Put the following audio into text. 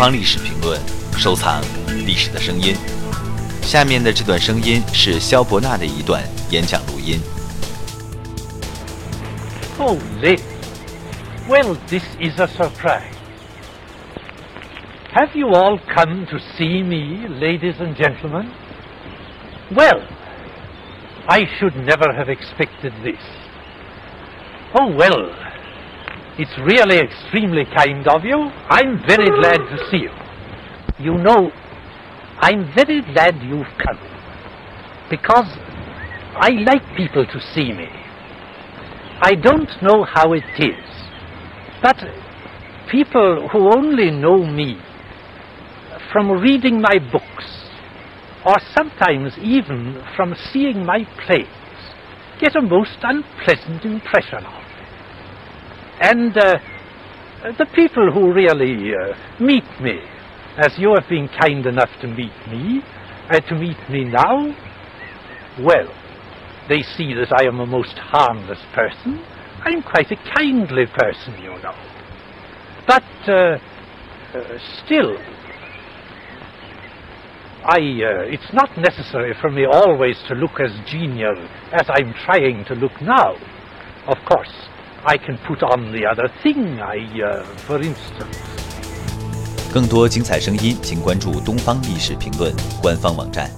方历史评论》，收藏历史的声音。下面的这段声音是萧伯纳的一段演讲录音。Oh, Liz. Well, this is a surprise. Have you all come to see me, ladies and gentlemen? Well, I should never have expected this. Oh, well, it's really extremely kind of you. I'm very glad to see you. You know, I'm very glad you've come. Because I like people to see me. I don't know how it is, but people who only know me from reading my books, or sometimes even from seeing my plays, get a most unpleasant impression of me. And uh, the people who really uh, meet me, as you have been kind enough to meet me, uh, to meet me now, well, they see that I am a most harmless person. I'm quite a kindly person, you know. But uh, uh, still, I, uh, it's not necessary for me always to look as genial as I'm trying to look now. Of course, I can put on the other thing. I, uh, for instance. 更多精彩声音，请关注《东方历史评论》官方网站。